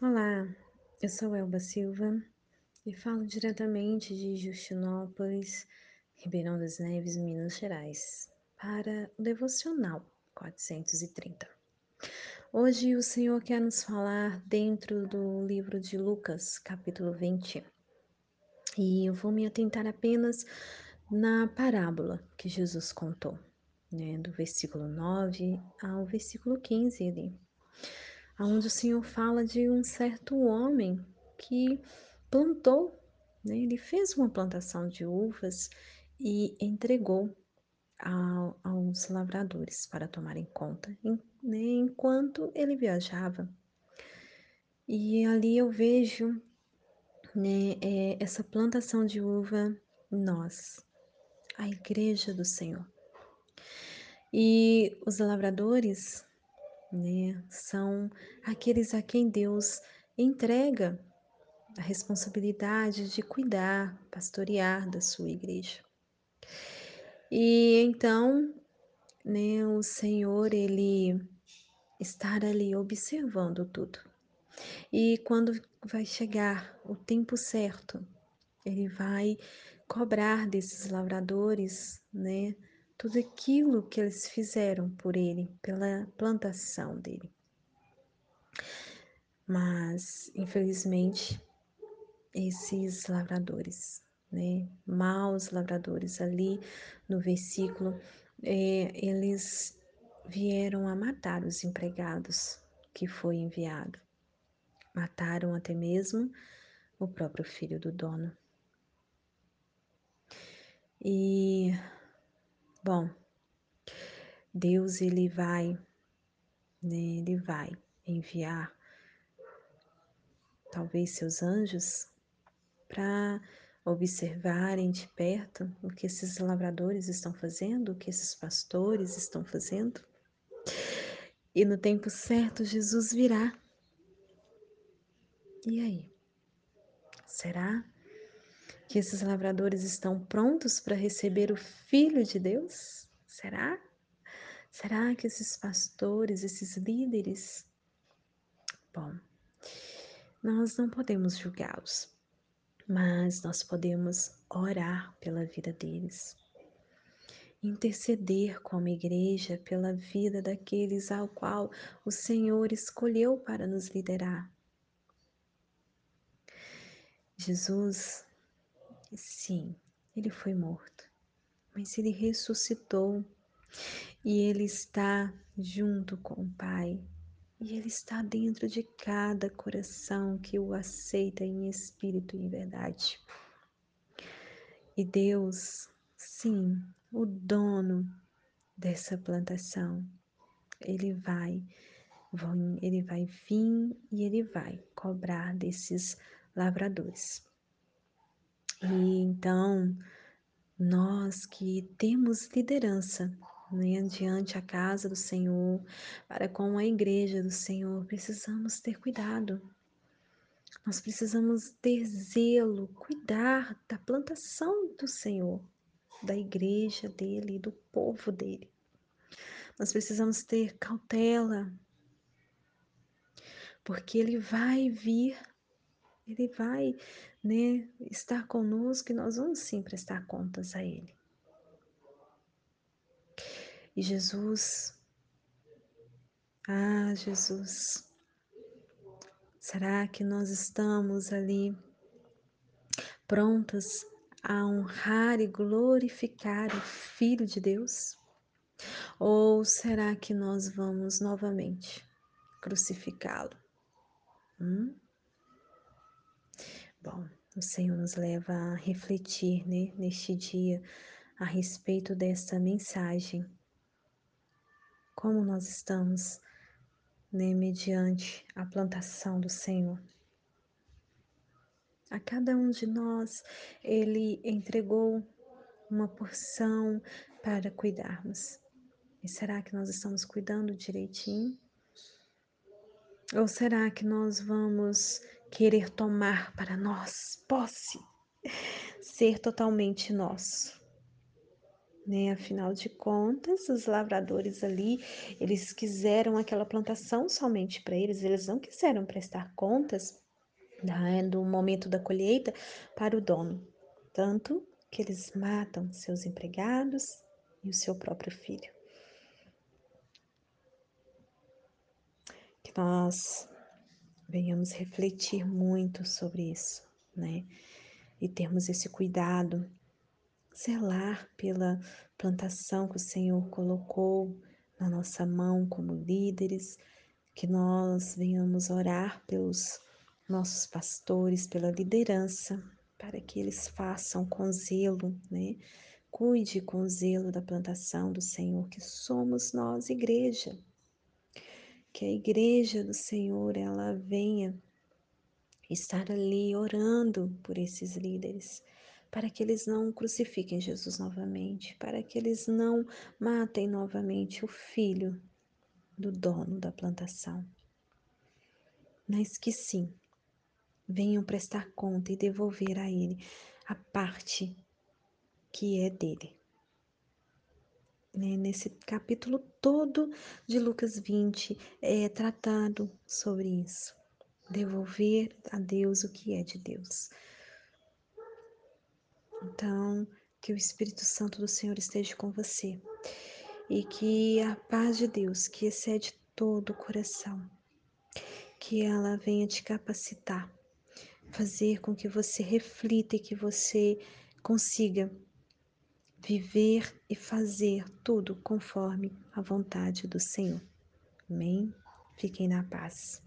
Olá, eu sou Elba Silva e falo diretamente de Justinópolis, Ribeirão das Neves, Minas Gerais, para o Devocional 430. Hoje o Senhor quer nos falar dentro do livro de Lucas, capítulo 20, e eu vou me atentar apenas na parábola que Jesus contou, né, do versículo 9 ao versículo 15 ali onde o Senhor fala de um certo homem que plantou, né? ele fez uma plantação de uvas e entregou a, aos lavradores para tomarem conta, né? enquanto ele viajava. E ali eu vejo né, é, essa plantação de uva, nós, a igreja do Senhor. E os lavradores né? São aqueles a quem Deus entrega a responsabilidade de cuidar, pastorear da sua igreja. E então, né, o Senhor, ele estar ali observando tudo. E quando vai chegar o tempo certo, ele vai cobrar desses lavradores, né, tudo aquilo que eles fizeram por ele, pela plantação dele. Mas, infelizmente, esses lavradores, né, maus lavradores ali no versículo, é, eles vieram a matar os empregados que foi enviado. Mataram até mesmo o próprio filho do dono. E Bom, Deus ele vai, né, ele vai enviar talvez seus anjos para observarem de perto o que esses lavradores estão fazendo, o que esses pastores estão fazendo. E no tempo certo Jesus virá. E aí? Será que esses lavradores estão prontos para receber o Filho de Deus? Será? Será que esses pastores, esses líderes? Bom, nós não podemos julgá-los, mas nós podemos orar pela vida deles, interceder como igreja pela vida daqueles ao qual o Senhor escolheu para nos liderar. Jesus, sim, ele foi morto, mas ele ressuscitou e ele está junto com o Pai. E ele está dentro de cada coração que o aceita em espírito e em verdade. E Deus, sim, o dono dessa plantação, ele vai, ele vai vir e ele vai cobrar desses lavradores. E então, nós que temos liderança né, diante a casa do Senhor, para com a igreja do Senhor, precisamos ter cuidado. Nós precisamos ter zelo, cuidar da plantação do Senhor, da igreja dele, do povo dele. Nós precisamos ter cautela, porque ele vai vir, ele vai né, estar conosco e nós vamos sim prestar contas a Ele. E Jesus, ah, Jesus, será que nós estamos ali prontas a honrar e glorificar o Filho de Deus? Ou será que nós vamos novamente crucificá-lo? Hum? Bom, o Senhor nos leva a refletir né, neste dia a respeito desta mensagem. Como nós estamos né, mediante a plantação do Senhor. A cada um de nós, Ele entregou uma porção para cuidarmos. E será que nós estamos cuidando direitinho? Ou será que nós vamos querer tomar para nós posse, ser totalmente nosso. né? Afinal de contas, os lavradores ali, eles quiseram aquela plantação somente para eles, eles não quiseram prestar contas da, do momento da colheita para o dono. Tanto que eles matam seus empregados e o seu próprio filho. Que nós venhamos refletir muito sobre isso, né? E termos esse cuidado, zelar pela plantação que o Senhor colocou na nossa mão como líderes, que nós venhamos orar pelos nossos pastores, pela liderança, para que eles façam com zelo, né? Cuide com zelo da plantação do Senhor, que somos nós, igreja. Que a igreja do Senhor, ela venha estar ali orando por esses líderes, para que eles não crucifiquem Jesus novamente, para que eles não matem novamente o filho do dono da plantação. Mas que sim, venham prestar conta e devolver a ele a parte que é dele. Né, nesse capítulo todo de Lucas 20 é tratado sobre isso. Devolver a Deus o que é de Deus. Então, que o Espírito Santo do Senhor esteja com você e que a paz de Deus, que excede todo o coração, que ela venha te capacitar, fazer com que você reflita e que você consiga viver e fazer tudo conforme a vontade do Senhor. Amém? Fiquem na paz.